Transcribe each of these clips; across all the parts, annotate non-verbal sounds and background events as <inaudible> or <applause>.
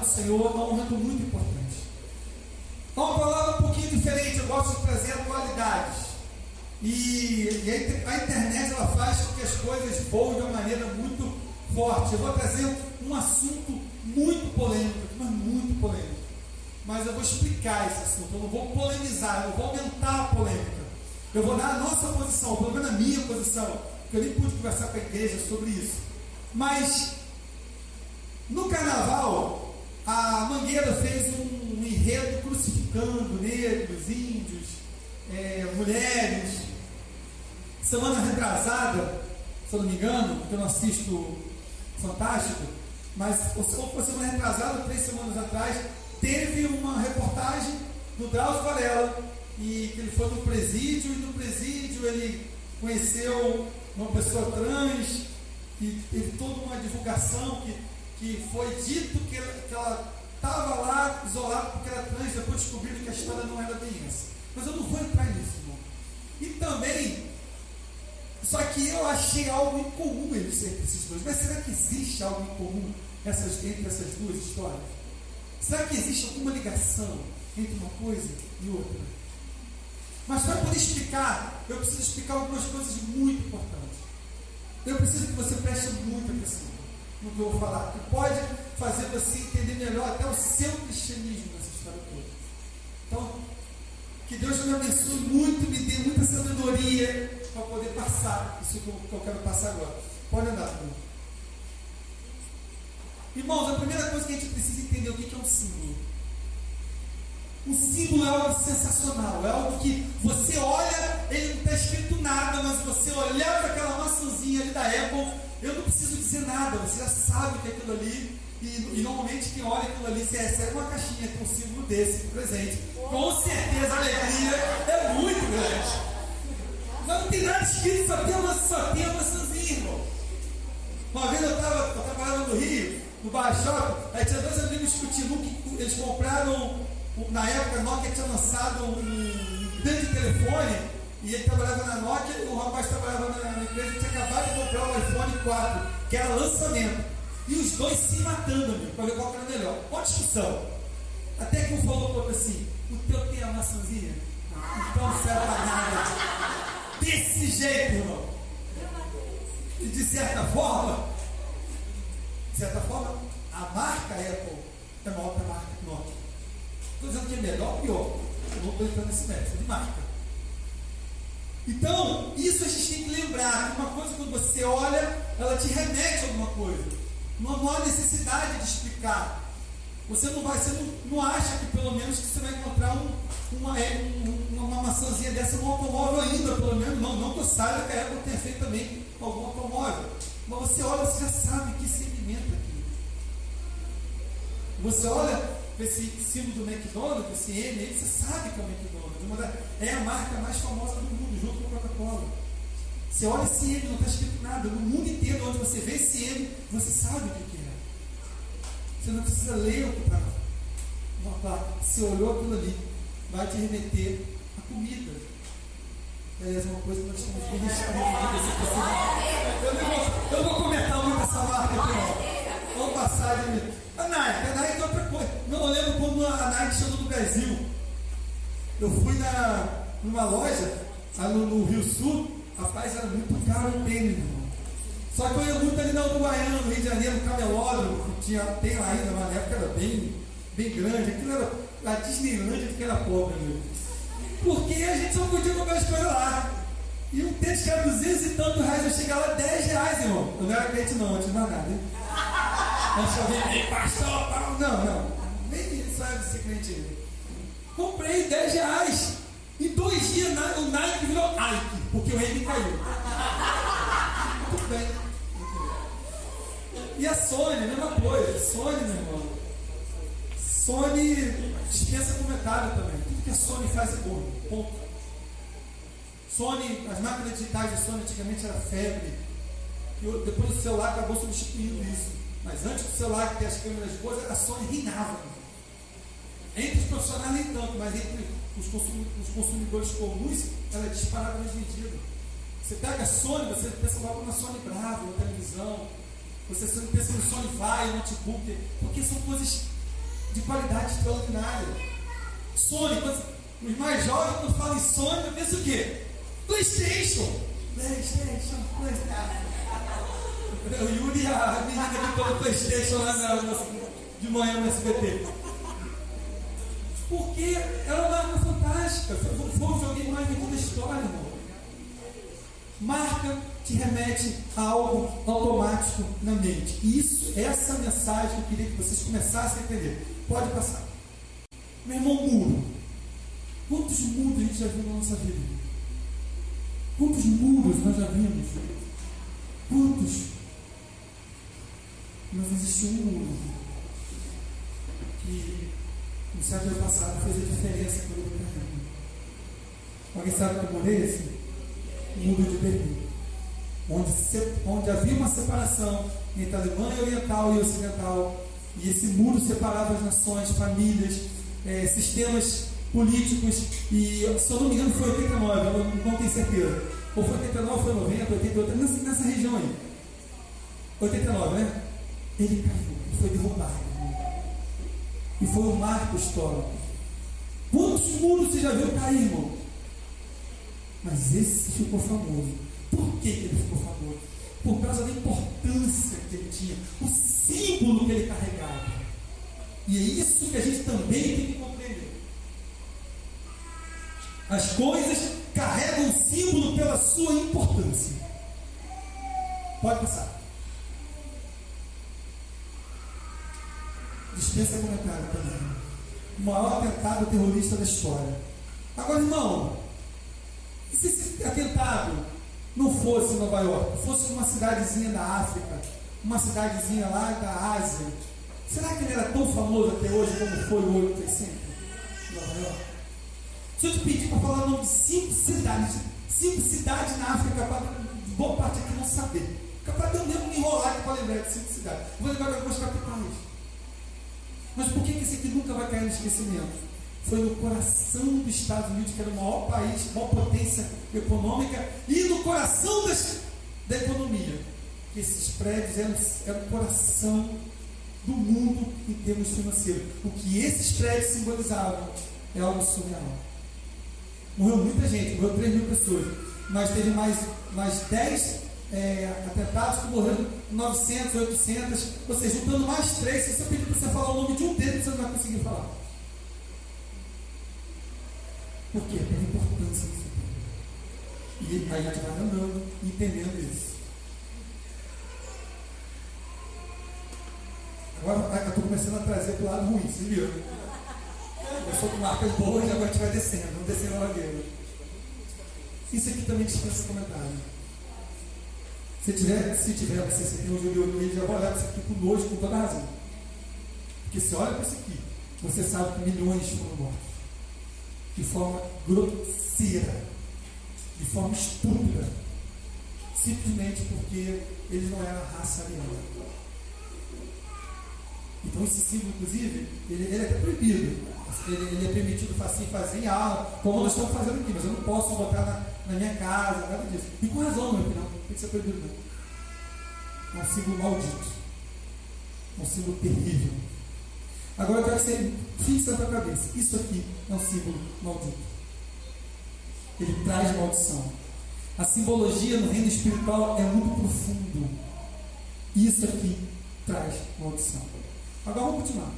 do Senhor é um momento muito importante. Então, uma palavra um pouquinho diferente, eu gosto de trazer atualidades. E, e a, internet ela faz com que as coisas voem de uma maneira muito forte. Eu vou trazer um assunto muito polêmico, mas muito polêmico. Mas eu vou explicar esse assunto, eu não vou polemizar, eu vou aumentar a polêmica. Eu vou dar a nossa posição, pelo menos a minha posição, porque eu nem pude conversar com a igreja sobre isso. Mas no carnaval, a Mangueira fez um, enredo crucificando negros, índios, é, mulheres. Semana retrasada, se eu não me engano, porque eu não assisto Fantástico, mas ou foi semana retrasada, três semanas atrás, teve uma reportagem do Drauzio Varela, e que ele foi no presídio, e no presídio ele conheceu uma pessoa trans, e teve toda uma divulgação que, que foi dito que ela estava lá isolada porque era trans, depois descobriram que a história não era bem essa. Mas eu não vou entrar nisso, irmão. E também, só que eu achei algo incomum entre esses dois. Mas será que existe algo incomum essas, entre essas duas histórias? Será que existe alguma ligação entre uma coisa e outra? Mas para poder explicar, eu preciso explicar algumas coisas muito importantes. Eu preciso que você preste muita atenção eu vou falar, que pode fazer você entender melhor até o seu cristianismo nessa história toda. Então, que Deus me abençoe muito, me dê muita sabedoria para poder passar isso que eu, que eu quero passar agora. Pode andar, irmão. Irmãos, a primeira coisa que a gente precisa entender é o que é um símbolo. Um símbolo é algo sensacional, é algo que você olha, ele não está escrito nada, mas você olhar para aquela maçãzinha ali da Apple, eu não preciso dizer nada, você já sabe que é aquilo ali, e, e, normalmente quem olha aquilo ali, você recebe uma caixinha com um símbolo desse, um presente. Com certeza a alegria é muito grande. Mas não tem nada escrito, só tem uma, só tem uma maçãzinha, irmão. Uma vez eu estava trabalhando no Rio, no Shopping, aí tinha dois amigos discutindo que eles compraram na época, a Nokia tinha lançado um grande telefone e ele trabalhava na Nokia o rapaz trabalhava na empresa tinha acabado de comprar o iPhone 4, que era lançamento. E os dois se matando, para ver qual era melhor. Uma discussão. Até que um falou para outro assim: o teu tem a maçãzinha? Então não serve para nada. Desse jeito, irmão. E de certa forma, de certa forma, a marca Apple é maior que a marca Nokia. Estou dizendo que é melhor ou pior. Eu não estou entrando nesse mérito, de marca. Então, isso a gente tem que lembrar. Uma coisa, quando você olha, ela te remete a alguma coisa. Não, há necessidade de explicar. Você não vai, você não, não acha que pelo menos que você vai encontrar um, uma, é, uma, uma maçãzinha dessa no automóvel ainda, pelo menos. Não, não que eu saiba que a Apple tenha feito também algum automóvel. Mas você olha, você já sabe que segmento é aqui. Você olha, esse símbolo do McDonald's, esse M, você sabe que é o McDonald's. É a marca mais famosa do mundo, junto com a Coca-Cola. Você olha M, não está escrito nada. No mundo inteiro, onde você vê M, você sabe o que, é. Você não precisa ler o que placa. Você olhou aquilo ali, vai te remeter a comida. Aliás, é uma coisa que nós estamos bem eu, vou, eu vou comentar muito essa marca aqui, ó. Vamos passar de a Nike, a Nike é outra coisa. Não, eu lembro quando a Nike chegou no Brasil. Eu fui na, numa loja, no, no Rio Sul, rapaz, era muito caro o tênis, irmão. Só que eu ia muito ali na Uruguaiana, no Rio de Janeiro, no camelódromo, que tinha, tem lá ainda, mas na época era bem, bem grande. Aquilo era a Disneylandia que era pobre, meu. Porque a gente só podia comprar as coisas lá. E um tênis que era 200 e tantos reais, eu chegava a 10 reais, irmão. Eu não era crente não, antes de mais nada, hein? Antes de alguém, pastor, não, não. Nem sabe se crente. Comprei 10 reais. Em dois dias o Nike virou Nike, porque o M caiu. Tudo bem. E a Sony, mesma coisa. Sony, meu irmão. Sony dispensa comentário também. Tudo que a Sony faz é bom. Ponto. Sony, as máquinas digitais de Sony antigamente era febre. E depois o celular acabou substituindo isso. Mas antes do celular ter as câmeras boas, a Sony reinava. Entre os profissionais nem tanto, mas entre os consumidores comuns, ela é disparadamente vendida. Você pega a Sony, você pensa logo na Sony Bravo, na televisão. Você pensa no Sony Vai, no notebook. Porque são coisas de qualidade extraordinária. Sony, os mais jovens, quando falam em Sony, pensam o quê? PlayStation. PlayStation, PlayStation. <laughs> O Yuri, a menina que pelo PlayStation lá na, de manhã no SBT. Porque era uma arma fantástica. Foi, foi o joguinho mais vendido da história, irmão. Marca te remete a algo automático na mente. Isso, essa mensagem que eu queria que vocês começassem a entender. Pode passar. Meu irmão, muro. Quantos muros a gente já viu na nossa vida? Quantos muros nós já vimos? Quantos? Mas existe um muro que no século passado fez a diferença para o Berlim. Alguém sabe que muro é esse? O muro de Berlim. Onde, onde havia uma separação entre a Alemanha Oriental e Ocidental. E esse muro separava as nações, famílias, é, sistemas políticos. E, se eu não me engano, foi 89, eu não, não tenho certeza. Ou foi 89, foi 90, 88, nessa, nessa região aí. 89, né? Ele caiu, foi derrubado. E foi um marco histórico. Quantos muros você já viu cair, irmão? Mas esse ficou famoso. Por que ele ficou famoso? Por causa da importância que ele tinha, o símbolo que ele carregava. E é isso que a gente também tem que compreender. As coisas carregam um símbolo pela sua importância. Pode passar. Dispensa comentário também. O maior atentado terrorista da história. Agora, irmão, e se esse atentado não fosse em Nova York, fosse uma cidadezinha da África, uma cidadezinha lá da Ásia, será que ele era tão famoso até hoje como foi o 8 de Nova York? Se eu te pedir para falar o nome de cinco cidades, cinco cidades na África, para boa parte aqui não saber. Capaz de eu mesmo me enrolar aqui para lembrar de cinco cidades. Vou lembrar de algumas capitais. Mas por que, esse aqui nunca vai cair no esquecimento? Foi no coração dos Estados Unidos, que era o maior país, maior potência econômica, e no coração das, da economia. Esses prédios eram, eram o coração do mundo em termos financeiros. O que esses prédios simbolizavam é algo surreal. Morreu muita gente, morreu 3 mil pessoas. Mas teve mais, mais 10 é, atentados que morreram 900, 800, ou seja, juntando mais três, se você pedir para você falar o nome de um deles, você não vai conseguir falar. Por quê? Pela importância disso. E aí a gente vai andando, entendendo isso. Agora eu estou começando a trazer para o lado ruim, se viu? Eu sou com marcas boas e agora a gente vai descendo, descendo a ladeira. Isso aqui também dispensa comentário. Se tiver, se tiver, você se tem um judeu aqui, já vai olhar para isso aqui com nojo, com toda razão. Porque se olha para isso aqui, você sabe que milhões foram mortos. De forma grosseira, de forma estúpida. Simplesmente porque eles não eram raça ariana. Então esse símbolo, inclusive, ele, ele é até proibido. Ele, ele, é permitido fazer, fazer em aula, como nós estamos fazendo aqui, mas eu não posso botar na, na minha casa, nada disso. E com razão, meu não tem que ser proibido não. É um símbolo maldito. É um símbolo terrível. Agora eu quero que você fixe na tua cabeça. Isso aqui é um símbolo maldito. Ele traz maldição. A simbologia no reino espiritual é muito profundo. Isso aqui traz maldição. Agora vamos continuar.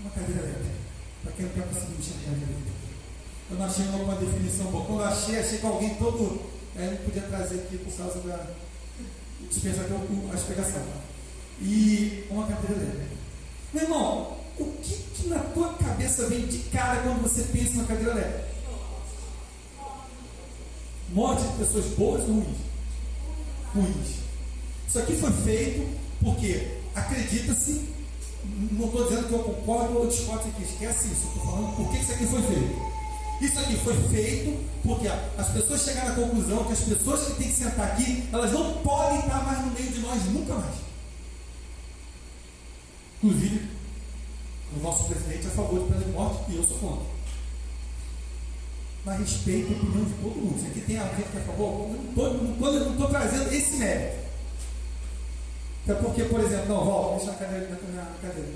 Uma cadeira elétrica. Para quem não está conseguindo enxergar direito. Eu não achei uma definição boa. Quando achei, achei que alguém todo é, não podia trazer aqui por causa da dispensa que a explicação. E uma cadeira elétrica. Meu irmão, o que, que na tua cabeça vem de cara quando você pensa na cadeira elétrica? Morte de pessoas boas ou ruins? Ruins. Isso aqui foi feito porque acredita-se, não estou dizendo que eu concordo ou discordo aqui, esquece isso, estou falando por que isso aqui foi feito. Isso aqui foi feito porque as pessoas chegaram à conclusão que as pessoas que têm que sentar aqui, elas não podem estar mais no meio de nós nunca mais. Inclusive, o nosso presidente é a favor de pena de morte e eu sou contra. Mas respeito a opinião de todo mundo. Se aqui tem alguém que é a favor, não estou trazendo esse mérito. Até porque, por exemplo, não, volta, deixa a cadeira, na cadeira.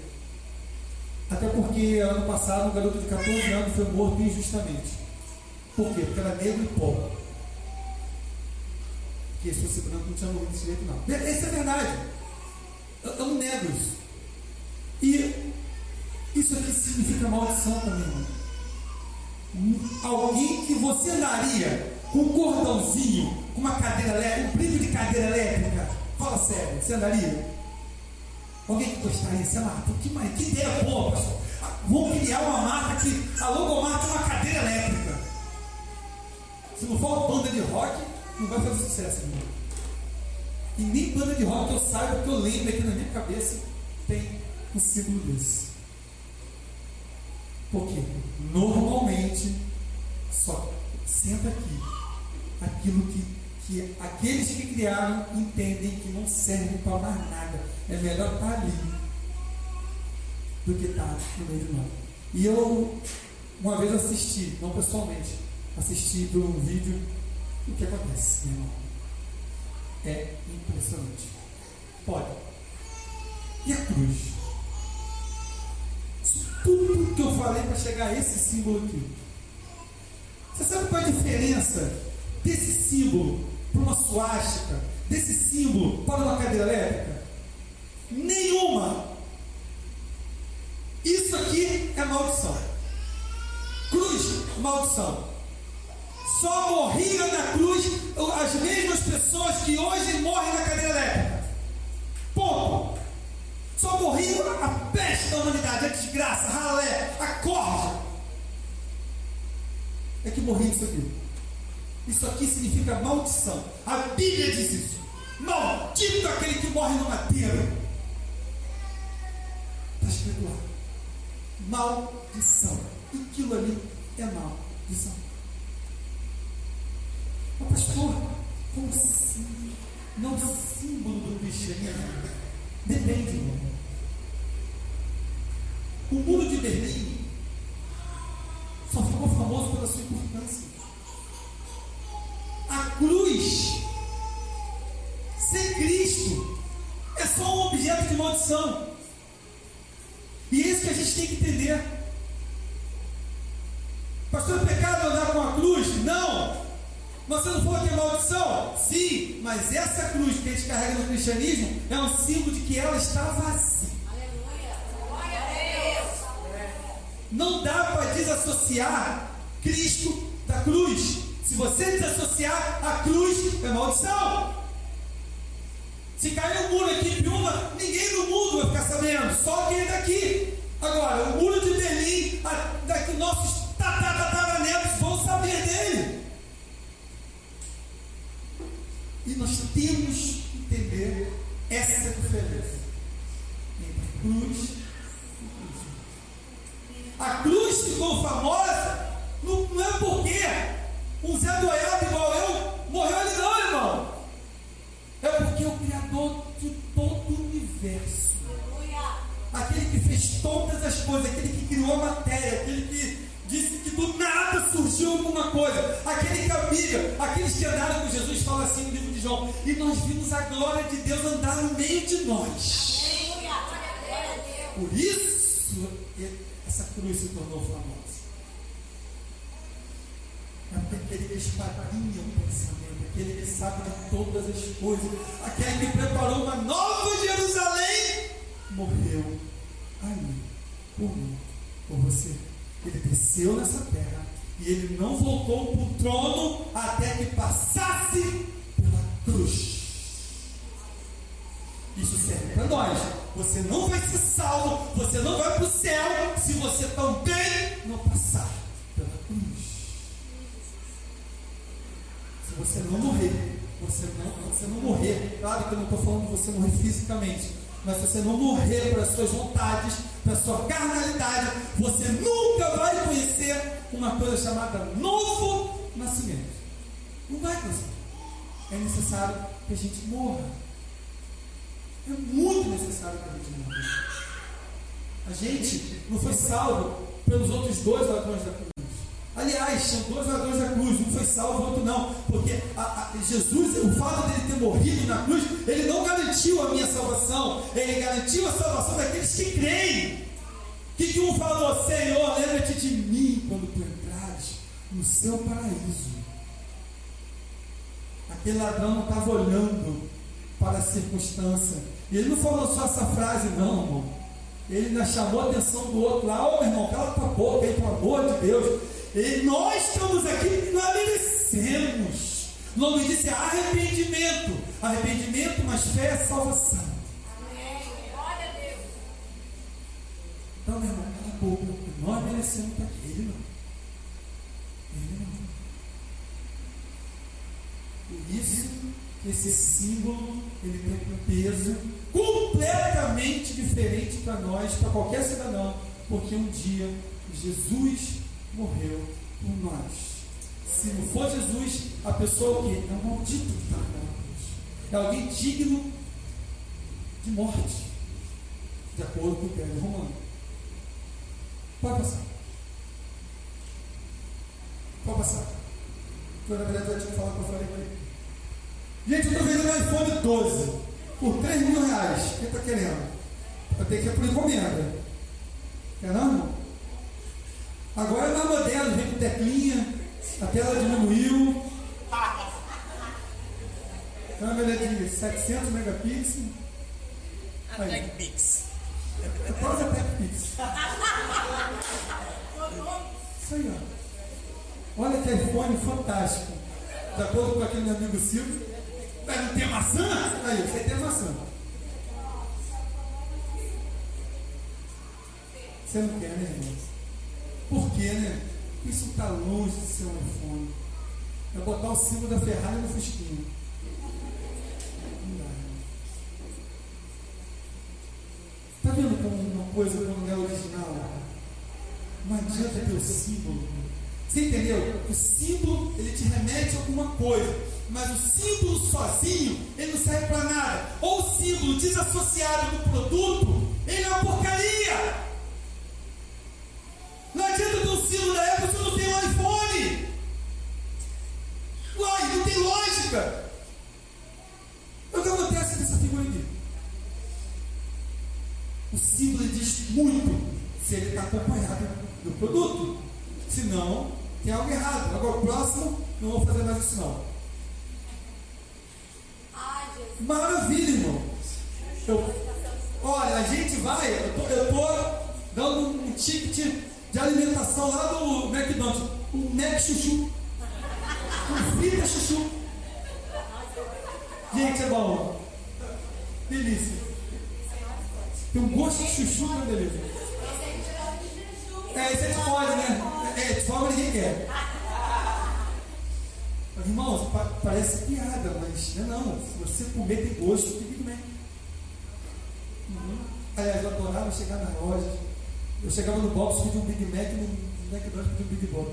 Até porque ano passado um garoto de 14 anos foi morto injustamente. Por quê? Porque era negro e pobre. Porque se fosse branco não tinha morrido desse jeito, não. Isso é verdade. Eu, eu não nego isso. E isso aqui significa maldição também, irmão. Alguém que você andaria com um cordãozinho, com uma cadeira elétrica, um brilho de cadeira elétrica. Fala sério, você andaria? Alguém que gostaria, sei lá, que, que ideia boa, pastor. Vamos criar uma marca que a logomarca é uma cadeira elétrica. Se não for uma banda de rock, não vai fazer sucesso, irmão. E nem banda de rock eu saiba, que eu lembro aqui na minha cabeça, tem um símbolo desse. Porque normalmente só senta aqui aquilo que, que aqueles que criaram entendem que não serve para mais nada. É melhor estar ali do que estar no meio de nós. E eu uma vez assisti, não pessoalmente, assisti por um vídeo o que acontece, meu irmão. É impressionante. Pode. E a cruz? tudo que eu falei para chegar a esse símbolo aqui. Você sabe qual é a diferença desse símbolo para uma suástica, desse símbolo para uma cadeira elétrica? Nenhuma. Isso aqui é maldição. Cruz, maldição. Só morriam na cruz as mesmas pessoas que hoje morrem na cadeira elétrica. Ponto. Só morria a peste da humanidade, a desgraça, a ralé, a corja. É que morria isso aqui. Isso aqui significa maldição. A Bíblia diz isso. Maldito aquele que morre no madeiro. Está escrito lá. Maldição. E aquilo ali é maldição. Mas pastor, como assim? Não é símbolo do cristianismo. Depende, irmão. O muro de Berlim só ficou famoso pela sua importância. Cruz, sem Cristo, é só um objeto de maldição. E é isso que a gente tem que entender. Pastor, é pecado andar com a cruz? Não! Você não for ter maldição? Sim, mas essa cruz que a gente carrega no cristianismo é um símbolo de que ela está vazia. Não dá para desassociar Cristo da cruz. Se você desassociar a cruz, é maldição. Se cair um muro aqui em Piúma, ninguém no mundo vai ficar sabendo, só quem é daqui. Agora, o muro de Berlim, daqui nossos tataranetos vão saber dele. E nós temos que entender essa diferença entre cruz a cruz ficou famosa não, não é porque um Zé Doiado igual eu morreu ali não, irmão. É porque o Criador de todo o universo, aquele que fez todas as coisas, aquele que criou a matéria, aquele que disse que do nada surgiu alguma coisa, aquele que amiga, aqueles que andaram com Jesus, fala assim no livro de João, e nós vimos a glória de Deus andar no meio de nós. Por isso, essa cruz se tornou famosa. É aquele que esquadrinha o pensamento, aquele que sabe de todas as coisas, aquele que preparou uma nova Jerusalém, morreu ali por mim, por você. Ele desceu nessa terra e ele não voltou para o trono até que passasse pela cruz. Isso serve para nós. Você não vai ser salvo, você não vai para o céu se você também não passar você não morrer, você não, você não morrer, claro que eu não estou falando de você morrer fisicamente, mas se você não morrer para as suas vontades, para a sua carnalidade, você nunca vai conhecer uma coisa chamada novo nascimento. Não vai conhecer. É necessário que a gente morra. É muito necessário que a gente morra. A gente não foi salvo pelos outros dois ladrões da cruz. Aliás, são dois ladrões da cruz, um foi salvo, o outro não. Porque a, a, Jesus, o fato dele ter morrido na cruz, ele não garantiu a minha salvação, ele garantiu a salvação daqueles que creem. Que, que um falou? Senhor, lembra-te de mim quando tu entrares no seu paraíso. Aquele ladrão não estava olhando para a circunstância. E ele não falou só essa frase, não, irmão. Ele ainda chamou a atenção do outro lá, ô oh, meu irmão, cala tua boca aí, pelo amor de Deus. E nós estamos aqui, nós merecemos. O nome disso é arrependimento. Arrependimento, mas fé é salvação. Amém. Glória a Deus. Então, meu irmão, cala a boca. Nós merecemos estar aqui. Ele não. Ele não. Por isso que esse símbolo ele tem um peso completamente diferente para nós, para qualquer cidadão, porque um dia Jesus morreu por nós. Se não for Jesus, a pessoa o quê? É um maldito que está na cruz. É alguém digno de morte, de acordo com o Império Romano. Pode passar. Pode passar. Eu, na verdade, já tinha falado que eu falei com ele. Gente, eu estou vendendo um iPhone 12 por 3 mil reais. Quem está querendo? Vai ter que ir por encomenda. Quer não? Agora é mais moderno, vem com teclinha, a tela diminuiu. Câmera de 700 megapixels. A TechPix. Quase a TechPix. Isso aí, ó. Olha que iPhone fantástico. De acordo com aquele meu amigo Silvio. Mas não tem maçã? Aí, você tem maçã. Você não quer, né, irmão? Por quê, né? Isso está longe de ser um iPhone. É botar o símbolo da Ferrari no fusquinho. Não dá. Está vendo como uma coisa quando não é original? Não adianta ter o símbolo. Você entendeu? O símbolo ele te remete a alguma coisa. Mas o símbolo sozinho, ele não serve para nada. Ou o símbolo desassociado do produto, ele é uma porcaria. Chegar na loja eu chegava no box, pedi um Big Mac, no McDonald's pedi um Big Box.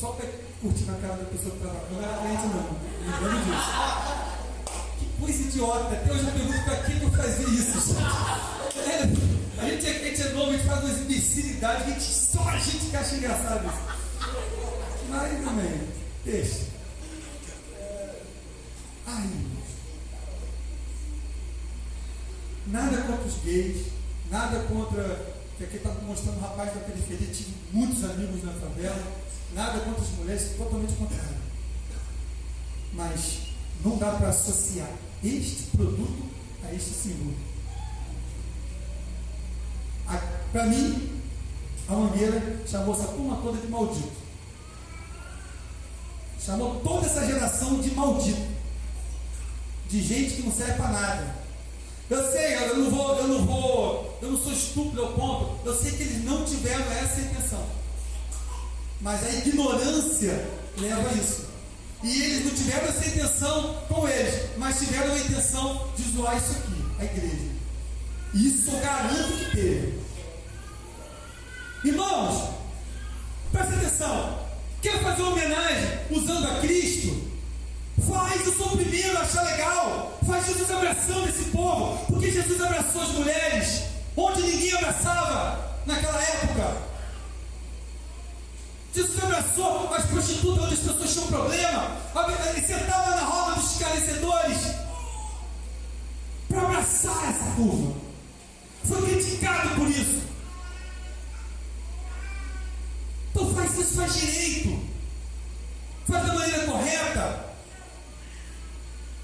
Só para curtir na cara da pessoa que estava Não era cliente, não. Lembrando disso. Que coisa idiota. Até hoje eu pergunto para quem eu fazia isso, É, <laughs> a, gente, a gente é novo, a gente faz umas imbecilidades, a gente, só a gente que acha engraçado isso. Mas também, deixa. Ai, nada contra os gays, nada contra que aqui está mostrando um rapaz da periferia, tive muitos amigos na favela, nada contra as mulheres, totalmente contrário. Mas não dá para associar este produto a este símbolo. Para mim, a mangueira chamou essa turma toda de maldito. Chamou toda essa geração de maldito. De gente que não serve para nada. Eu sei, eu não vou, eu não vou, eu não sou estúpido ao ponto. Eu sei que eles não tiveram essa intenção. Mas a ignorância leva a isso. E eles não tiveram essa intenção com eles, mas tiveram a intenção de zoar isso aqui, a igreja. Isso eu garanto que teve. Irmãos, presta atenção. Quer fazer uma homenagem usando a Cristo? Faz, eu sou o primeiro a achar legal. Faz Jesus abraçando esse povo. Porque Jesus abraçou as mulheres onde ninguém abraçava naquela época. Jesus abraçou as prostitutas onde as pessoas tinham problema. Ele sentava na roda dos esclarecedores para abraçar essa turma. Foi criticado por isso. Então faz isso, faz direito. Faz da maneira correta.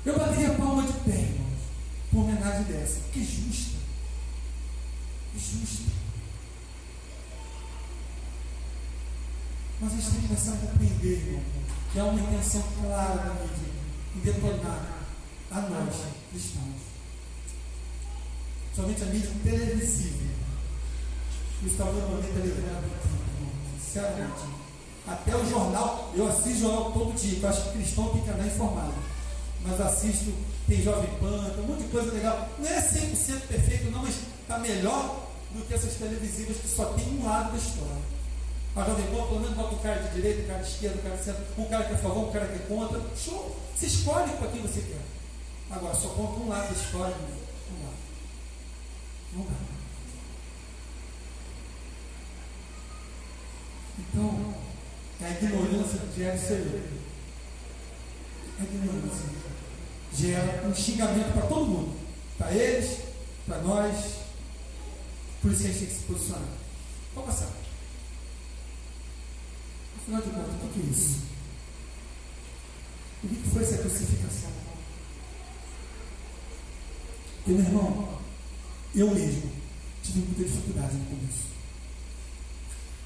Eu bateria palma de pé, irmãos, por homenagem dessa, porque é justa. É justa. Mas a gente tem que começar a compreender, irmão, que há uma intenção clara da mídia em detonar a nós, cristãos. Somente a mídia televisiva. O está normalmente elevado sinceramente. Até o jornal, eu assisto jornal todo dia, eu acho que cristão tem que andar informado. Mas assisto, tem Jovem Pan, tem um monte de coisa legal. Não é 100% perfeito, não, mas está melhor do que essas televisivas que só tem um lado da história. A Jovem Pan, pelo menos bota um cara de direita, um cara de esquerda, um cara de centro, um cara que é a favor, um cara que é contra. Show! Você escolhe para quem você quer. Agora, só conta um lado da história. Não dá. Não dá. Então, a ignorância gera isso A ignorância gera um xingamento para todo mundo. Para eles, para nós. Por isso que a gente tem que se posicionar. Vamos passar. Afinal de contas, o que é isso? O que foi essa crucificação? E meu irmão, eu mesmo tive muita dificuldade no começo.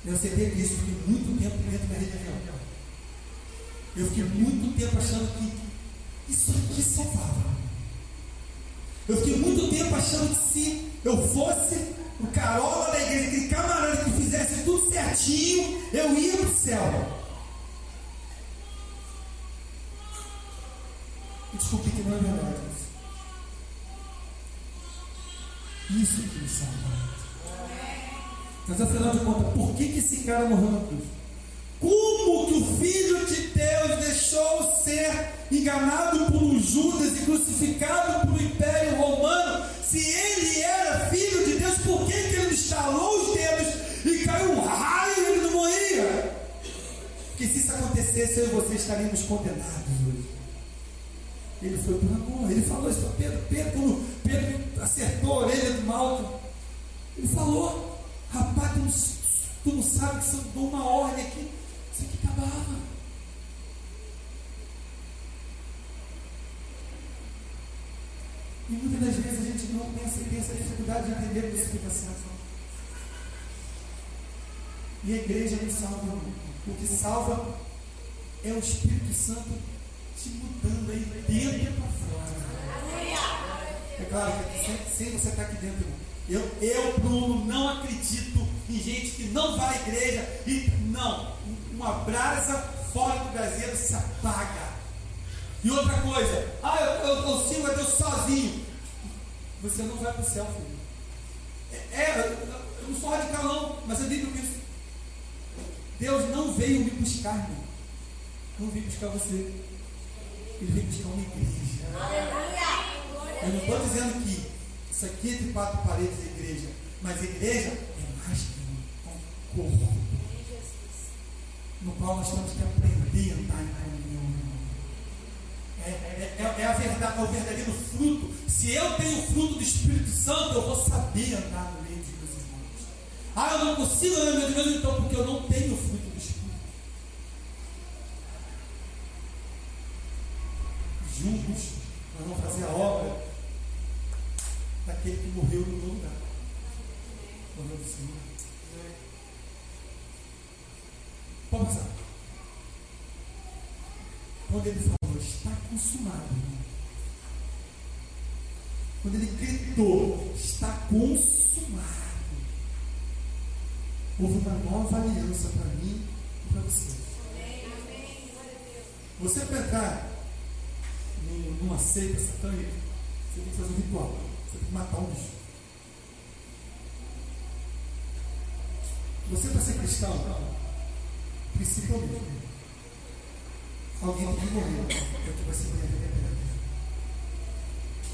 Eu aceitei Cristo, fiquei muito tempo dentro da religião. Eu fiquei muito tempo achando que isso aqui salvava. Eu fiquei muito tempo achando que se eu fosse o carola da igreja, aquele camarada que fizesse tudo certinho, eu ia para o céu. Desculpe que não é verdade isso. Que me salva. Mas afinal de contas, por que, que esse cara morreu na cruz? Como que o Filho de Deus deixou ser enganado por Judas e crucificado um Império Romano? Se ele era Filho de Deus, por que, que ele estalou os dedos e caiu um raio e ele não morria? Porque se isso acontecesse, eu e você estaríamos condenados hoje. Ele foi por amor, ele falou isso para Pedro. Pedro, Pedro acertou a orelha do malto, ele falou: Rapaz, tu não, tu não sabe que eu dou uma ordem aqui, isso aqui acabava. E muitas das vezes a gente não tem essa, tem essa dificuldade de entender a explicação. E a igreja nos salva. O que salva é o Espírito Santo te mudando aí dentro para fora. É claro que sem você estar tá aqui dentro, eu, eu, Bruno, não acredito em gente que não vai à igreja e não, uma brasa fora do braseiro se apaga. E outra coisa, ah, eu, eu, eu sigo a Deus sozinho. Você não vai para o céu, filho. É, é, eu não sou radical não, mas eu digo isso. Deus não veio me buscar, irmão. Não veio buscar você. Ele veio buscar uma igreja. Eu não estou dizendo que isso aqui é de quatro paredes da igreja. Mas a igreja é mais que um corpo. No qual nós temos que aprender a andar em. É, é, é, é, a verdade, é o verdadeiro fruto. Se eu tenho o fruto do Espírito Santo, eu vou saber andar no meio de meus irmãos. Ah, eu não consigo andar no meio de irmãos, então, porque eu não tenho o fruto do Espírito. Juntos, nós vamos fazer a obra daquele que morreu no meu lugar. Morreu do Senhor. Pode passar. Quando ele falou, está consumado. Quando ele gritou, está consumado. Houve uma nova aliança para mim e para você. Você para entrar numa seita satânica, você tem que fazer um ritual. Você tem que matar um bicho. Você para ser cristão, principalmente, alguém que morrer para que você tenha vida eterna.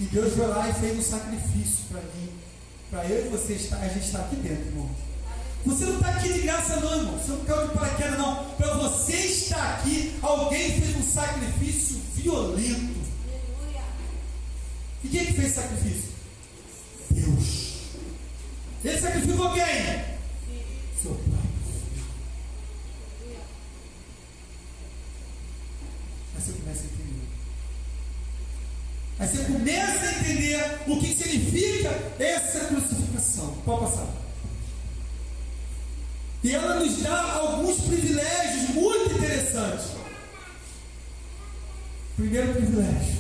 E Deus foi lá e fez um sacrifício para mim, para eu e você estar, a gente estar aqui dentro, irmão. Você não está aqui de graça, não, irmão. Você não caiu de paraquedas, não. Para você estar aqui, alguém fez um sacrifício violento. E quem que fez sacrifício? Deus. Ele sacrificou quem? Seu pai. Aí você começa a entender. Aí você começa a entender o que significa essa crucificação. Pode passar. E ela nos dá alguns privilégios muito interessantes. Primeiro privilégio.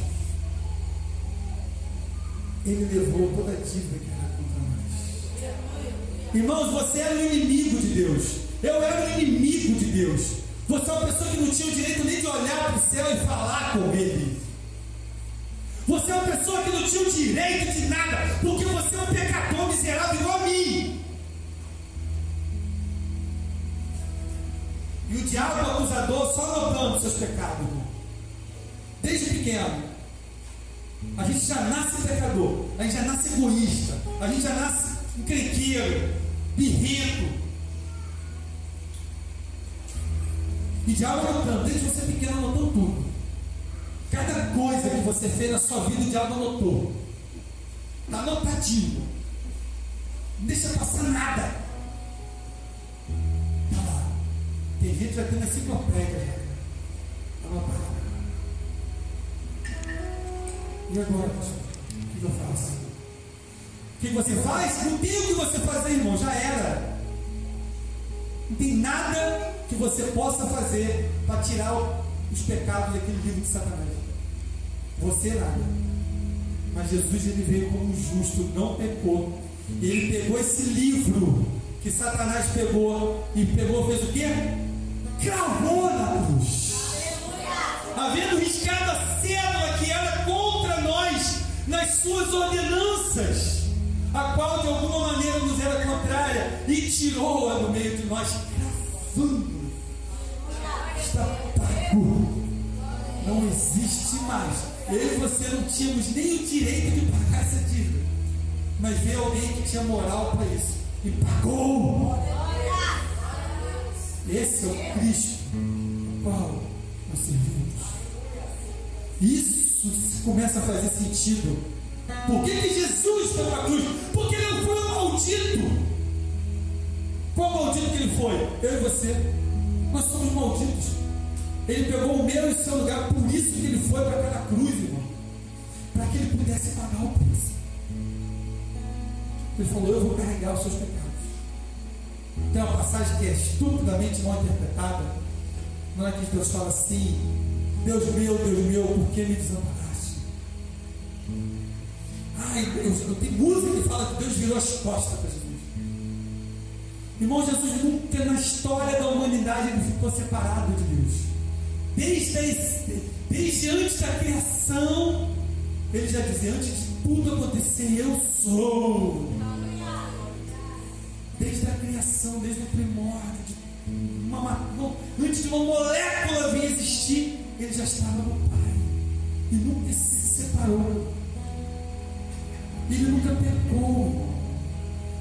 Ele levou toda a dívida que era contra nós. Irmãos, você era o inimigo de Deus. Eu era o inimigo de Deus. Você é uma pessoa que não tinha o direito nem de olhar para o céu e falar com Ele. Você é uma pessoa que não tinha o direito de nada, porque você é um pecador miserável igual a mim. E o diabo acusador só notando seus pecados, irmão. Desde pequeno. A gente já nasce pecador, a gente já nasce egoísta, a gente já nasce encrenqueiro, birrento. E diabo anotando, desde você pequeno anotou tudo. Cada coisa que você fez na sua vida, o diabo anotou. Está anotadinho. Não deixa passar nada. Tem gente que já tem uma enciclopédia. Anotado. E agora, o que eu faço? O que você faz? Não tem o que você fazer, irmão, já era. Não tem nada que você possa fazer para tirar os pecados daquele livro de Satanás. Você nada. Mas Jesus ele veio como justo, não pecou. Ele pegou esse livro que Satanás pegou e pegou, fez o quê? cravou na cruz. Havendo riscado a célula que era contra nós nas suas ordenanças, a qual de alguma maneira nos era contrária, e tirou-a do meio de nós, cravando. Está pago. Não existe mais. Eu e você não tínhamos nem o direito de pagar essa dívida. Mas veio alguém que tinha moral para isso. E pagou. Esse é o Cristo qual nós servimos. Isso começa a fazer sentido. Por que, que Jesus foi para a cruz? Porque ele foi um maldito. Qual maldito que ele foi? Eu e você. Nós somos malditos. Ele pegou o meu e o seu lugar, por isso que ele foi para aquela cruz, irmão. Para que ele pudesse pagar o preço. Ele falou: Eu vou carregar os seus pecados. Tem uma passagem que é estupidamente mal interpretada. Não é que Deus fala assim: Deus meu, Deus meu, por que me desamparaste? Ai, Deus, eu tenho música que fala que Deus virou as costas para Jesus. Irmão, Jesus nunca na história da humanidade ele ficou separado de Deus. Desde, desde antes da criação, ele já dizia: antes de tudo acontecer, eu sou desde a criação, desde o primórdio, de uma, antes de uma molécula vir existir, ele já estava no Pai e nunca se separou. Ele nunca pecou.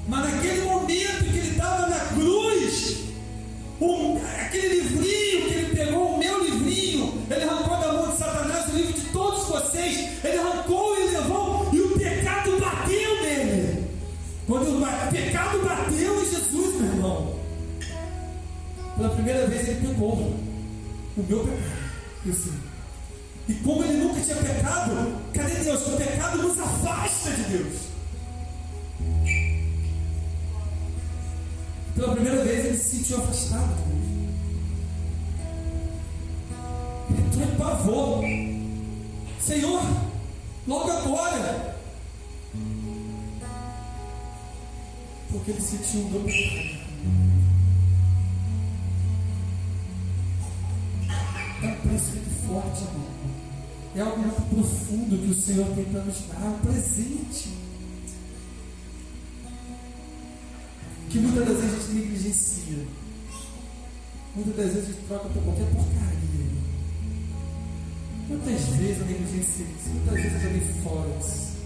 Mas naquele momento que ele estava na cruz, um, aquele livrinho que ele arrancou da mão de Satanás o livro de todos vocês, ele arrancou e levou, e o pecado bateu nele. Quando o pecado bateu em Jesus, meu irmão, pela primeira vez ele pegou o meu pecado. Isso. E como ele nunca tinha pecado, cadê Deus? O pecado nos afasta de Deus. Pela primeira vez ele se sentiu afastado de Deus. Ele entrou em pavor. Senhor, logo agora, porque ele sentiu um dor. É um preço muito forte, irmão. É algo muito profundo que o Senhor tem para nos dar, um presente. Que muitas das vezes a gente negligencia. Muitas das vezes a gente troca por qualquer porcaria. Quantas vezes eu negligenciei isso? Quantas vezes eu joguei fora isso?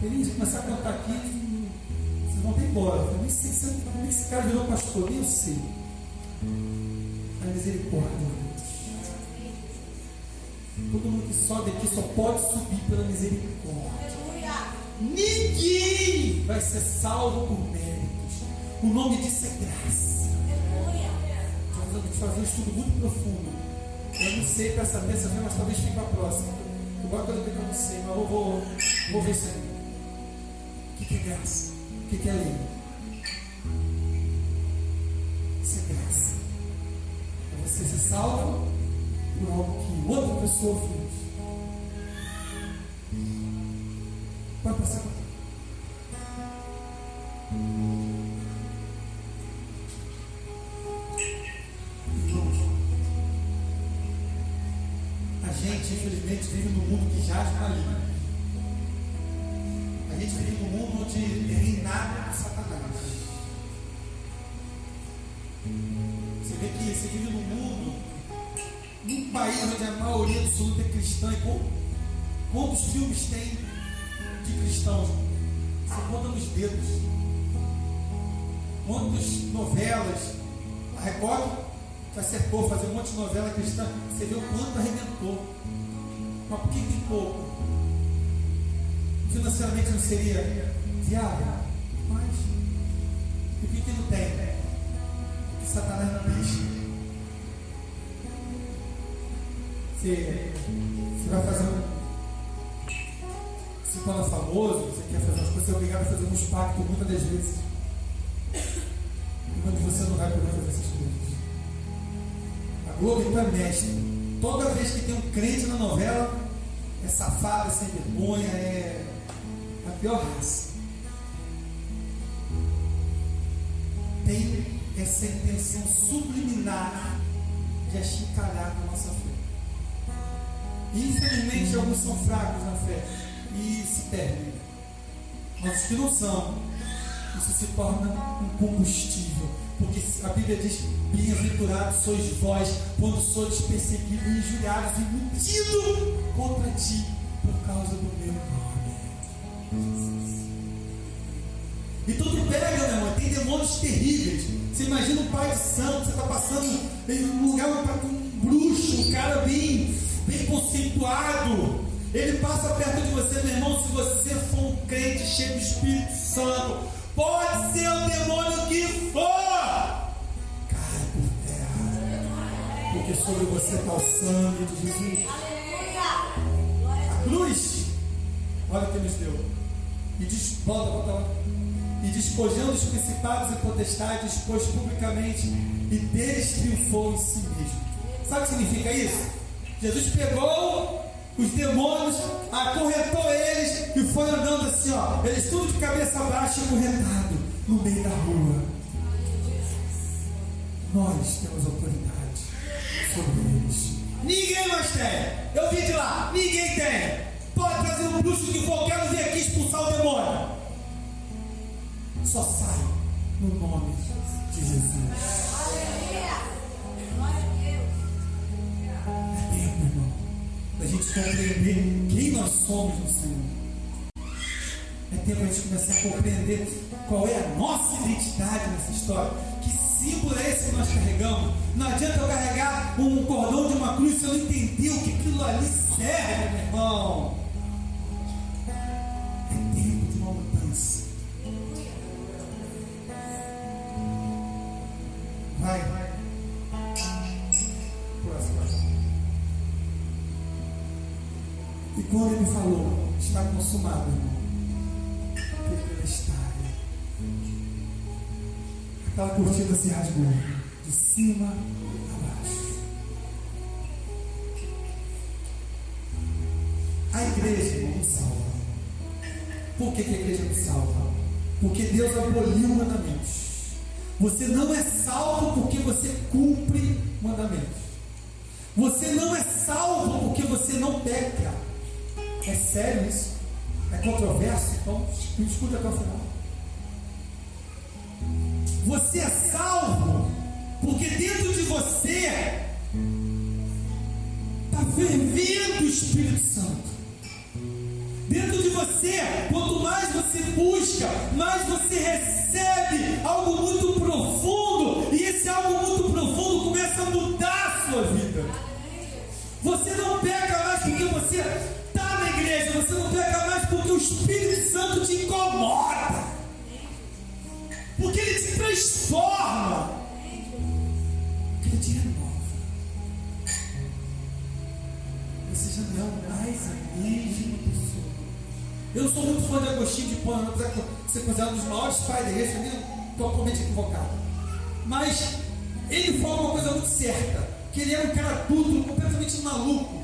Feliz começar a contar aqui, vontade de ir embora. Eu nem sei se como é que esse cara virou pastor, nem eu sei. A misericórdia, Deus. Todo mundo que sobe aqui só pode subir pela misericórdia. Ninguém vai ser salvo por méritos. O nome disso é graça. Nós vamos fazer um estudo muito profundo. Eu não sei para essa terça mas talvez fique para a próxima. Igual que eu não sei, mas eu vou, vou ver isso aí. O que é graça? O que é lei? Isso é graça. É você ser salvo por algo que outra pessoa fez. Pode passar. Você vive mundo, num país onde a maioria absoluta é cristã. E quantos filmes tem de cristãos. Você conta nos dedos. Quantas novelas. A Record que acertou fazer um monte de novela cristã. Você vê o quanto arrebentou. Mas por que tem pouco? Financeiramente não seria viável? Mas. Por que não tem? Porque Satanás não deixa. Você, você vai fazer um se torna famoso, você quer fazer as coisas, você é obrigado a fazer uns pactos muitas das vezes. Enquanto você não vai poder fazer essas coisas. A Globo então é mestre. Toda vez que tem um crente na novela, é safado, é sem vergonha, é a pior raça. Tem essa intenção subliminar de achincalhar com a nossa fé. Infelizmente, alguns são fracos na fé e se perdem. Mas os que não são, isso se torna um combustível. Porque a Bíblia diz: Bem-aventurados sois vós quando sois perseguidos, injuriados e mentidos contra ti por causa do meu nome. Então tu pega, meu irmão, tem demônios terríveis. Você imagina um pai de santo, você está passando em um lugar um bruxo, um cara bem, bem conceituado ele passa perto de você, meu irmão, se você for um crente cheio do Espírito Santo. Pode ser o demônio que for. Cai por terra. Porque sobre você está o sangue de Jesus. A cruz, olha o que nos deu. E diz, volta, volta lá. E despojando os principados e potestades, expôs publicamente e deles triunfou em si mesmo. Sabe o que significa isso? Jesus pegou os demônios acorrentou eles e foi andando assim, ó. Eles tudo de cabeça baixa, acorrentado no meio da rua. Nós temos autoridade sobre eles. Ninguém mais tem. Eu vim de lá, ninguém tem. Pode trazer um bruxo que for, quero vir aqui expulsar o demônio. Só sai no nome de Jesus. Gente compreender quem nós somos no Senhor. É tempo a gente começar a compreender qual é a nossa identidade nessa história. Que símbolo é esse que nós carregamos? Não adianta eu carregar um cordão de uma cruz se eu não entender o que aquilo ali serve, meu irmão. Quando ele falou, está consumado, irmão, está. Aquela cortina se rasgou, de cima a baixo. A igreja, não salva. Por que, que a igreja não salva? Porque Deus aboliu mandamentos. Você não é salvo porque você cumpre mandamentos. Você não é salvo porque você não peca. É sério isso? É controverso? Então, me escute até o final. Você é salvo porque dentro de você está fervendo o Espírito Santo. Dentro de você, quanto mais você busca, mais você recebe algo muito profundo, e esse algo muito profundo começa a mudar a sua vida. Você não peca mais porque você Santo te incomoda. Porque ele te transforma. Porque ele te renova. Você já não é mais a mesma pessoa. Eu não sou muito fã de Agostinho de Pona, apesar de ser considerado um dos maiores pais da igreja, eu totalmente equivocado. Mas ele fala uma coisa muito certa, que ele era um cara adulto, completamente maluco.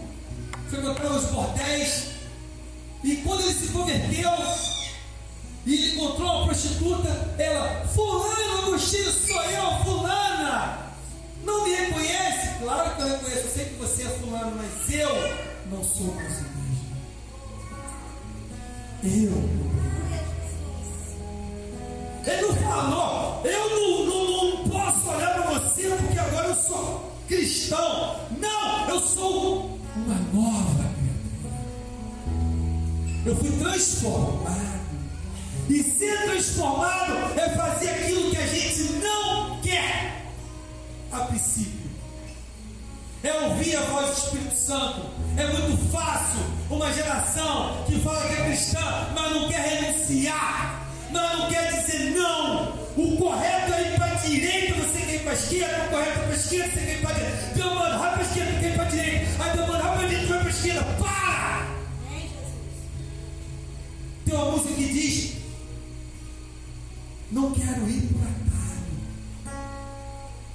Frequentava os bordéis, e quando ele se converteu, e encontrou uma prostituta, ela, fulano, Agostinho, sou eu, fulana. Não me reconhece? Claro que eu reconheço, eu sei que você é fulano, mas eu não sou mais o mesmo. Eu. Ele não falou, eu não, não, não posso olhar para você porque agora eu sou cristão. Não, eu sou uma nova eu fui transformado. E ser transformado é fazer aquilo que a gente não quer a princípio. É ouvir a voz do Espírito Santo. É muito fácil uma geração que fala que é cristã, mas não quer renunciar, mas não quer dizer não. O correto é ir para a direita, você quer ir para a esquerda, o correto é para a esquerda, você quer ir para a direita. Mano, vai para a esquerda, quer ir para a direita. Aí, mano, vai para a direita, vai para a esquerda. Para! Tem uma música que diz: Não quero ir por atalho,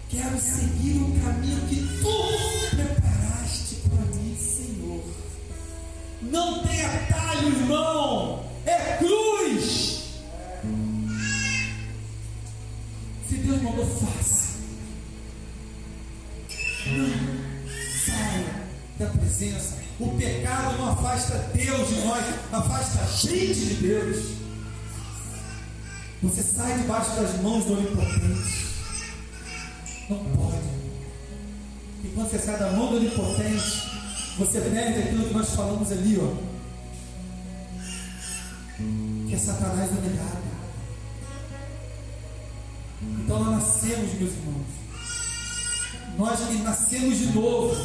quero seguir o caminho que tu preparaste para mim, Senhor. Não tem atalho, irmão, é cruz. Se Deus mandou, faça. Presença o pecado não afasta Deus de nós, afasta a gente de Deus. Você sai debaixo das mãos do Onipotente. Não pode. E quando você sai da mão do Onipotente, você perde aquilo que nós falamos ali, ó. Que é Satanás humilhado. Então nós nascemos, meus irmãos. Nós nascemos de novo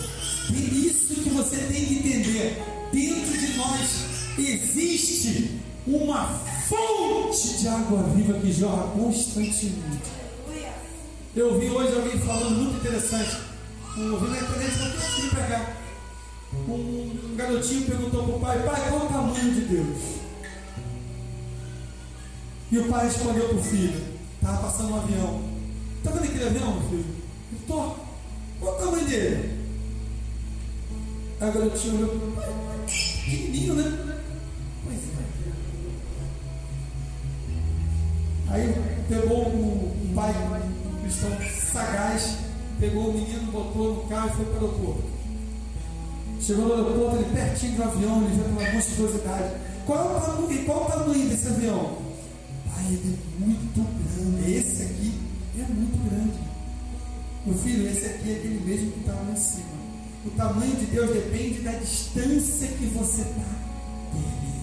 por isso que você tem que entender: dentro de nós existe uma fonte de água viva que jorra constantemente. Eu vi hoje alguém falando muito interessante. Eu vi na internet, não consegui pegar. Um garotinho perguntou para o pai: Pai, qual é o tamanho de Deus? E o pai respondeu para o filho: Estava passando um avião. Está vendo aquele avião, meu filho? Estou. Qual o tamanho dele? A garotinha olhou, pequenininho, né? Pois é. Aí pegou o pai, um cristão sagaz, pegou o menino, botou no carro e foi para o aeroporto. Chegou no aeroporto, ele pertinho do avião, ele viu aquela monstruosidade. Qual é o tamanho, qual é o desse avião? Pai, ele é muito grande. Esse aqui é muito grande. Meu filho, esse aqui é aquele mesmo que estava lá em cima. O tamanho de Deus depende da distância que você está dele.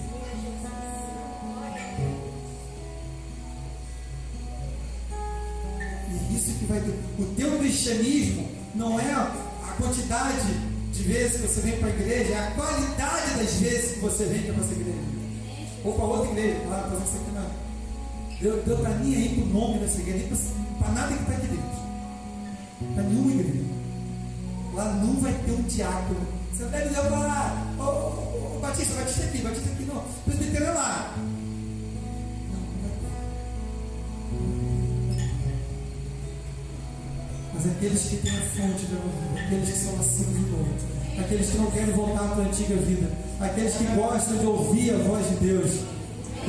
E isso que vai. O teu cristianismo não é a quantidade de vezes que você vem para a igreja, é a qualidade das vezes que você vem para essa igreja. Ou para outra igreja, claro, fazer isso aqui não. Deus, Deus está nem aí para o nome dessa igreja, para nada que está aqui dentro. Para nenhuma igreja. Lá não vai ter um diácono. Você deve levar. Ô, oh, oh, Batista, Batista aqui, Batista aqui, não. Presbitério é lá. Mas aqueles que têm a fonte da vida, aqueles que são nascidos de novo, aqueles que não querem voltar para a antiga vida, aqueles que gostam de ouvir a voz de Deus.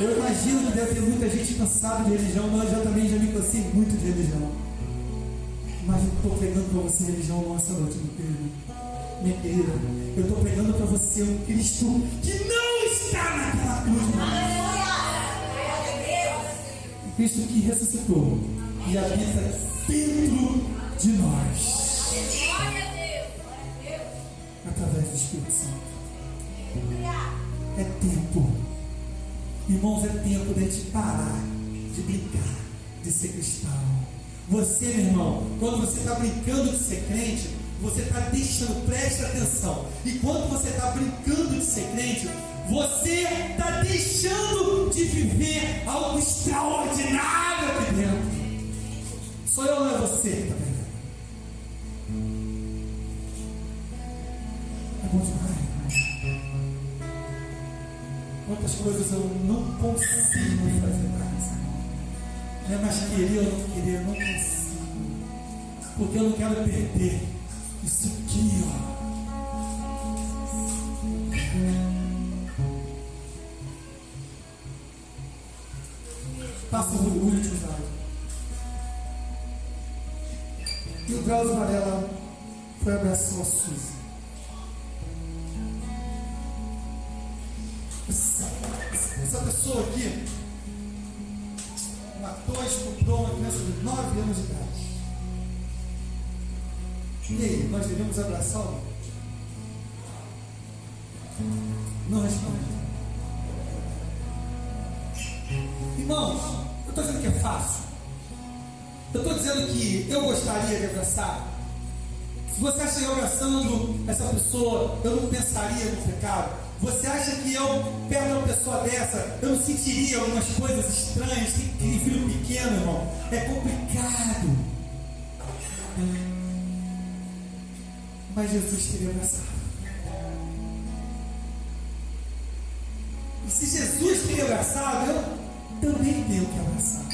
Eu imagino que deve ter muita gente cansada de religião, mas eu também já me cansei muito de religião. Mas eu estou pregando para você religião nossa noite, querido. Minha querida, eu estou pregando para você um Cristo que não está naquela cruz. Um Cristo que ressuscitou e habita dentro de nós. Através do Espírito Santo. É tempo. Irmãos, é tempo de a gente parar de brincar, de ser cristão você, meu irmão, quando você está brincando de ser crente, você está deixando, presta atenção. E quando você está brincando de ser crente, Você está deixando de viver algo extraordinário aqui dentro. Sou eu, não é você que está. É bom demais. Quantas coisas eu não consigo fazer mais. Não é mais querer ou não querer, eu não consigo. Porque eu não quero perder isso aqui, ó. Passa o orgulho de usar. E o Drauzio Varela foi abraçar a Suzy. Essa pessoa aqui matou e estuprou uma criança de 9 anos de idade. E aí, nós devemos abraçá-lo? Não responde. Irmãos, eu estou dizendo que é fácil. Eu estou dizendo que eu gostaria de abraçar. Se você acha abraçando essa pessoa, eu não pensaria no pecado. Você acha que eu, perto de uma pessoa dessa, eu não sentiria algumas coisas estranhas? Tem, tem filho pequeno, irmão. É complicado. Mas Jesus queria abraçar. E se Jesus queria abraçar, eu também tenho que abraçar.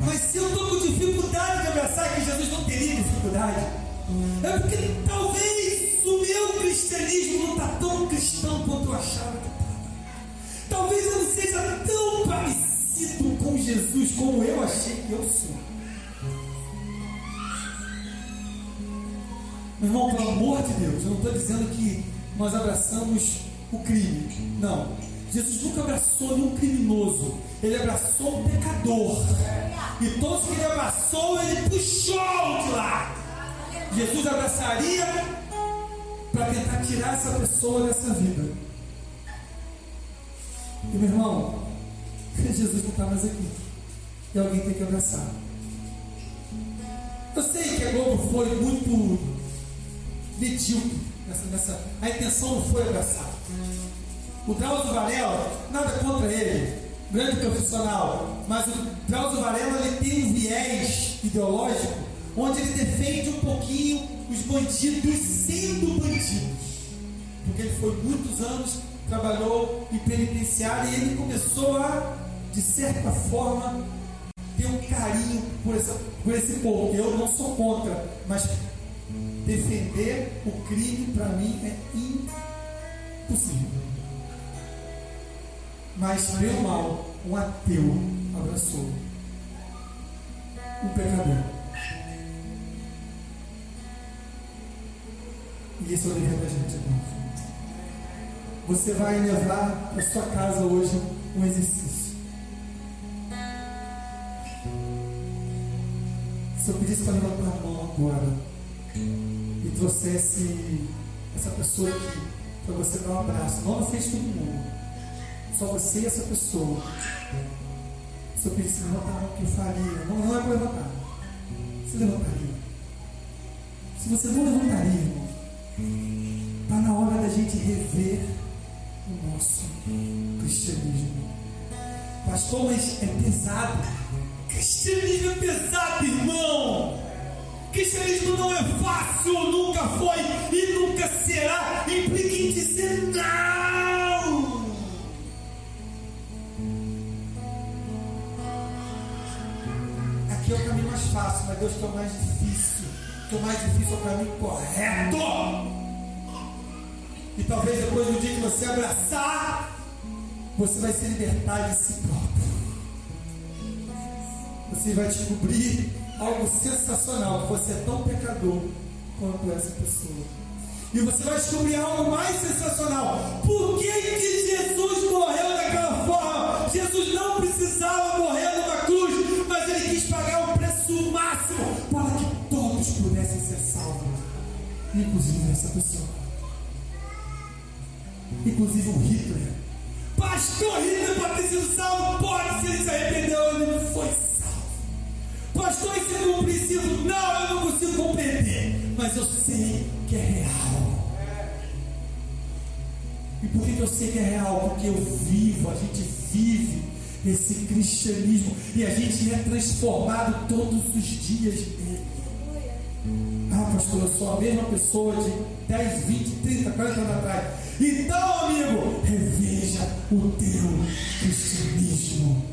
Mas se eu estou com dificuldade de abraçar, que Jesus não teria dificuldade, é porque talvez o meu cristianismo não está tão cristão quanto eu achava que estava. Talvez eu não seja tão parecido com Jesus como eu achei que eu sou. Meu irmão, pelo amor de Deus, eu não estou dizendo que nós abraçamos o crime. Não. Jesus nunca abraçou nenhum criminoso. Ele abraçou um pecador. E todos que ele abraçou, ele puxou de lá. Jesus abraçaria para tentar tirar essa pessoa dessa vida. E meu irmão, Jesus não está mais aqui. E alguém tem que abraçar. Eu sei que a Globo foi muito medíocre nessa, nessa. A intenção não foi abraçar. O Drauzio Varela, nada contra ele, grande profissional, mas o Drauzio Varela ele tem um viés ideológico onde ele defende um pouquinho os bandidos sendo bandidos. Porque ele foi muitos anos, trabalhou em penitenciário e ele começou a, de certa forma, ter um carinho por, essa, por esse povo. Eu não sou contra, mas defender o crime para mim é impossível. Mas, meu mal, um ateu abraçou um pecador. E esse é o dever da gente, irmãos. Você vai levar para sua casa hoje um exercício. Se eu pedisse para levantar a mão agora e trouxesse essa pessoa aqui para você dar um abraço, não na frente de todo mundo, só você e essa pessoa. Se eu pedisse levantar a mão, o que eu faria? Não, não é para levantar. Você levantaria. Se você não levantaria, irmão, Está na hora da gente rever o nosso cristianismo. Pastor, mas é pesado. Cristianismo é pesado, irmão. Cristianismo não é fácil, nunca foi e nunca será. Implica em dizer não. Aqui é o caminho mais fácil, mas Deus quer o mais difícil o mais difícil é o caminho correto. E talvez depois do dia que você abraçar, você vai se libertar de si próprio. Você vai descobrir algo sensacional, que você é tão pecador quanto essa pessoa. E você vai descobrir algo mais sensacional. Por que, que Jesus morreu daquela forma? Jesus inclusive essa pessoa, inclusive o Hitler. Pastor Hitler pode ter sido salvo, pode, se ele se arrependeu, ele não foi salvo. Pastor, isso um princípio, não, eu não consigo compreender, mas eu sei que é real. E Por que eu sei que é real? Porque eu vivo, a gente vive esse cristianismo e a gente é transformado todos os dias nele. Pastor, eu sou a mesma pessoa de 10, 20, 30, 40 anos atrás. Então, amigo, reveja o teu cristianismo.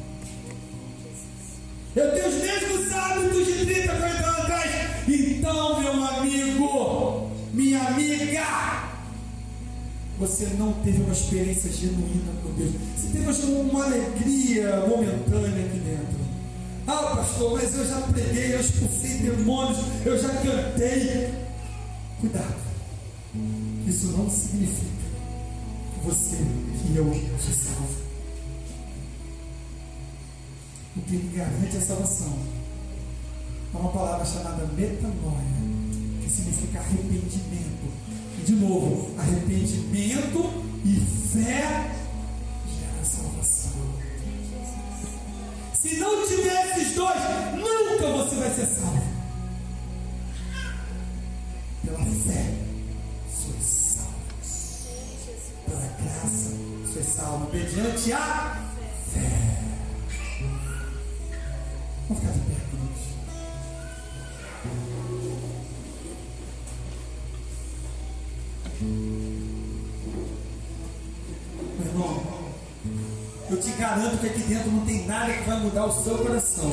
Eu tenho os mesmos hábitos de 30, 40 anos atrás. Então, meu amigo, minha amiga, você não teve uma experiência genuína com Deus. Você teve uma alegria momentânea aqui dentro. Ah, pastor, mas eu já preguei, eu expulsei demônios, eu já cantei. Cuidado. Isso não significa que você e eu se salvo. O que garante a salvação é uma palavra chamada metanoia, que significa arrependimento. E de novo, arrependimento e fé Se não tiver esses dois, nunca você vai ser salvo. Pela fé, sois salvos. Pela graça, sois salvos. Mediante a fé. Vamos ficar de pé, te garanto que aqui dentro não tem nada que vai mudar o seu coração.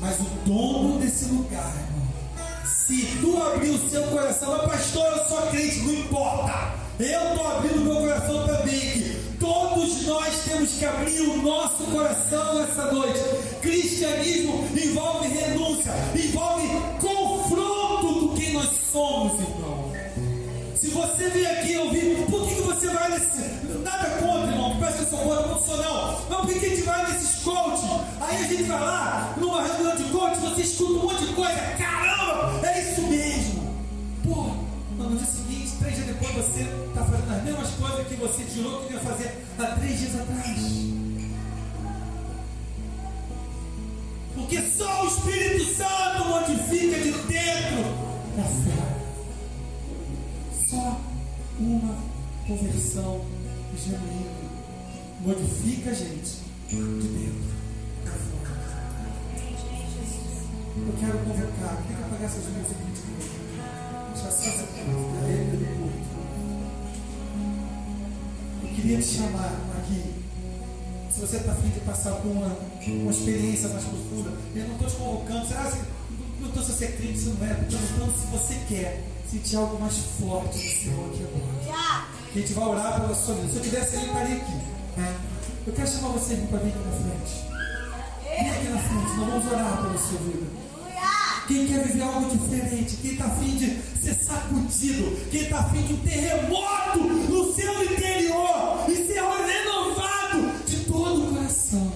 Mas o dono desse lugar, irmão, se tu abrir o seu coração, mas pastor, eu sou crente, não importa. Eu estou abrindo meu coração também. Que todos nós temos que abrir o nosso coração essa noite. Cristianismo envolve renúncia, envolve confronto do quem nós somos, irmão. Se você vem aqui ouvir, por que, que você vai nesse. Sua contra, não sou não. Mas por que, que a gente vai nesses coach? Aí a gente vai lá, numa reunião de coach, você escuta um monte de coisa. Caramba, é isso mesmo. Pô, no dia seguinte, três dias depois, você está fazendo as mesmas coisas que você jurou que ia fazer há três dias atrás. Porque só o Espírito Santo modifica de dentro para fora. Só uma conversão genuína modifica a gente de dentro para fora. Eu quero convocar, quero apagar essas luzes aqui de novo. Já só essa regra do culto. Eu queria te chamar aqui. Se você está afim de passar por uma, uma experiência mais profunda, eu não estou te convocando. Será que não estou se você é crente, se não é? Estou perguntando se você quer sentir algo mais forte do Senhor aqui agora. Que a gente vai orar pela sua vida. Se eu tivesse ali, eu estaria aqui. Eu quero chamar você para vir aqui na frente. Vem aqui na frente, nós vamos orar pela sua vida. Quem quer viver algo diferente, quem está afim de ser sacudido, quem está afim de um terremoto no seu interior e ser renovado de todo o coração.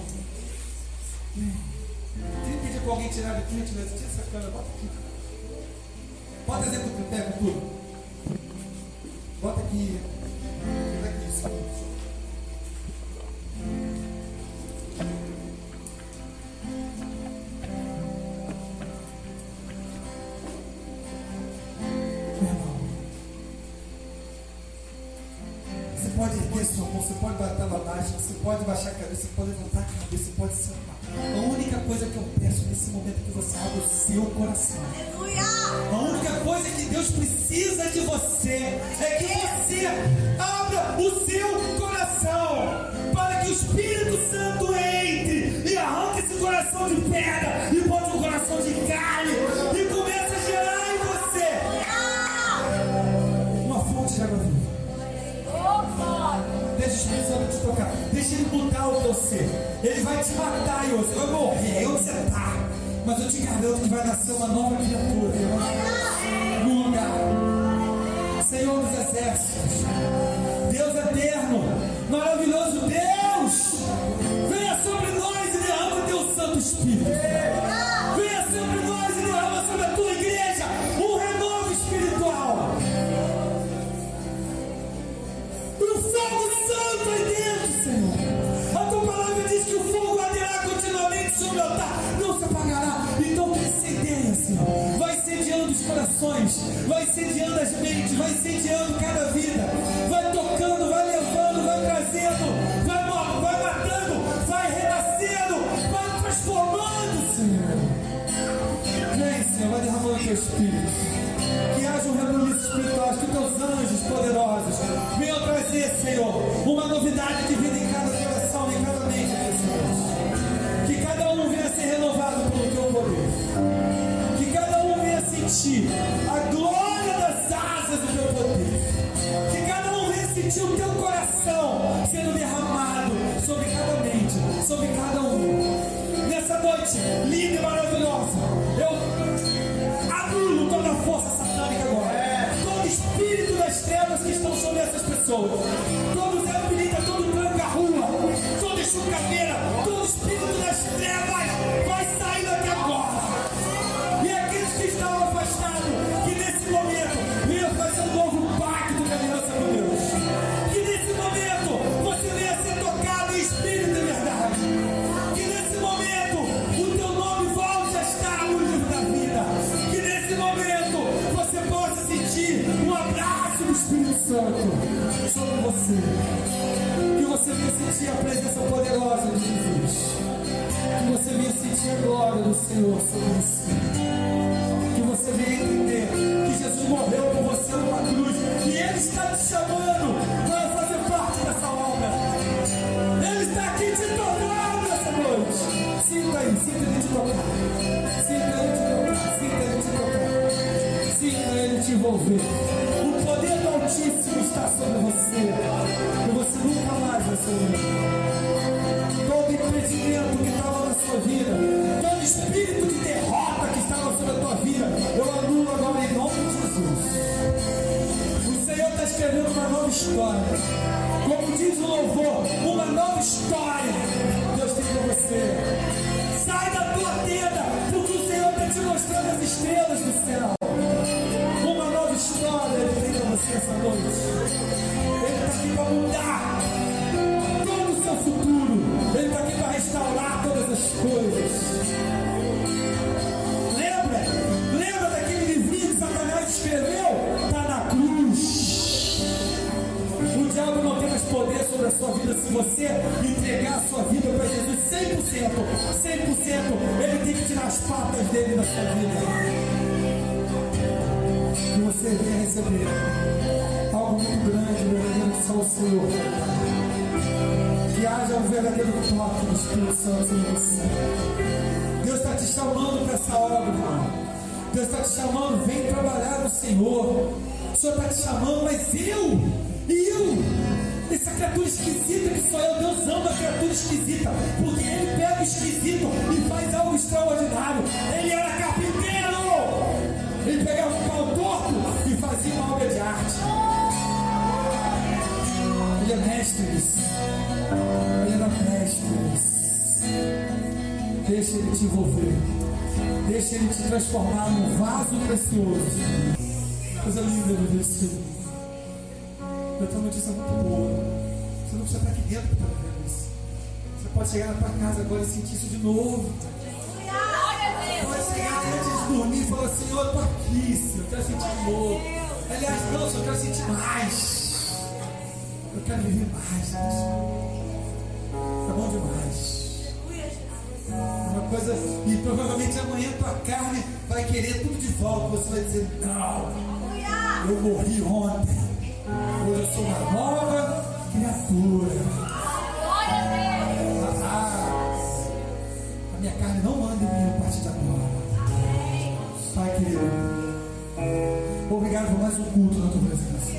Queria pedir para alguém tirar aqui, tirar essa câmera, bota aqui. Bota pé com tudo. Bota aqui. Bota aqui, isso. Meu vai incendiando as mentes, vai incendiando cada vida, venha sentir o teu coração sendo derramado sobre cada mente, sobre cada um. Nessa noite, linda e maravilhosa, eu anulo toda a força satânica agora. Todo espírito das trevas que estão sobre essas pessoas. Todo Zé Pirita, todo tranca-rua, toda chucadeira, todo Sinta aí, sinta Ele te tocar. Sinta Ele te tocar. Sinta Ele te tocar. Sinta Ele te envolver. O poder do Altíssimo está sobre você. E você nunca mais vai ser o todo impedimento que estava na sua vida, todo espírito de derrota que estava sobre a tua vida, eu anulo agora em nome de Jesus. O Senhor está escrevendo uma nova história. Como diz o louvor, uma nova história. Deus tem para você. Sai da tua tenda, porque o Senhor está te mostrando as estrelas do céu. Uma nova história Ele tem para você essa noite. Ele está aqui para mudar todo o seu futuro. Ele está aqui para restaurar todas as coisas. Lembra? Lembra daquele livrinho que Satanás escreveu? Está na cruz. O diabo não tem mais poder sobre a sua vida se você entregar a sua vida Ele tem que tirar as patas dele da sua vida. E você venha receber algo muito grande, verdadeiro que só o Senhor que haja um verdadeiro toque do Espírito Santo em você. Deus está te chamando para essa obra. Deus está te chamando, vem trabalhar no Senhor. O Senhor está te chamando, mas eu, criatura esquisita que sou eu, Deus ama a criatura esquisita, porque Ele pega o esquisito e faz algo extraordinário. Ele era carpinteiro, ele pegava um pau torto e fazia uma obra de arte. Ele é mestre. Ele era mestre. Deixa ele te envolver. Deixa ele te transformar num vaso precioso. Coisa linda de ver Senhor. Eu tenho uma notícia muito boa. Você não precisa estar aqui dentro para isso. Você pode chegar na tua casa agora e sentir isso de novo. Pode chegar antes de dormir e falar, Senhor, eu estou aqui, Senhor, eu quero sentir de novo. Aliás, não, Senhor, eu quero sentir mais. Eu quero viver mais, Deus. Tá bom demais. Uma coisa, e provavelmente amanhã tua carne vai querer tudo de volta. Você vai dizer, não, eu morri ontem. Hoje eu sou uma nova criatura. Ah, a minha carne não manda em mim a partir de agora. Pai querido, obrigado por mais um culto na tua presença.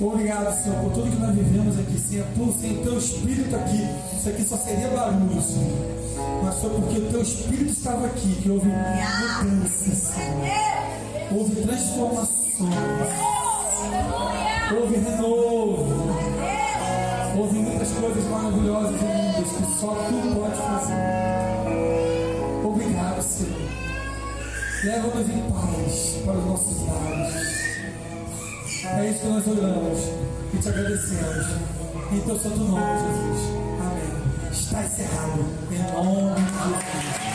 Obrigado, Senhor, por tudo que nós vivemos aqui, Senhor. Por sem teu Espírito aqui, isso aqui só seria barulho, Senhor. Mas foi porque o teu Espírito estava aqui que houve mudança, Senhor. Houve transformações. Houve renovo. Houve muitas coisas maravilhosas e lindas que só tu pode fazer. Obrigado, Senhor. Leva-nos em paz para os nossos lares. É isso que nós oramos e te agradecemos. Em teu santo nome, Jesus. Amém. Está encerrado. Em nome de Jesus.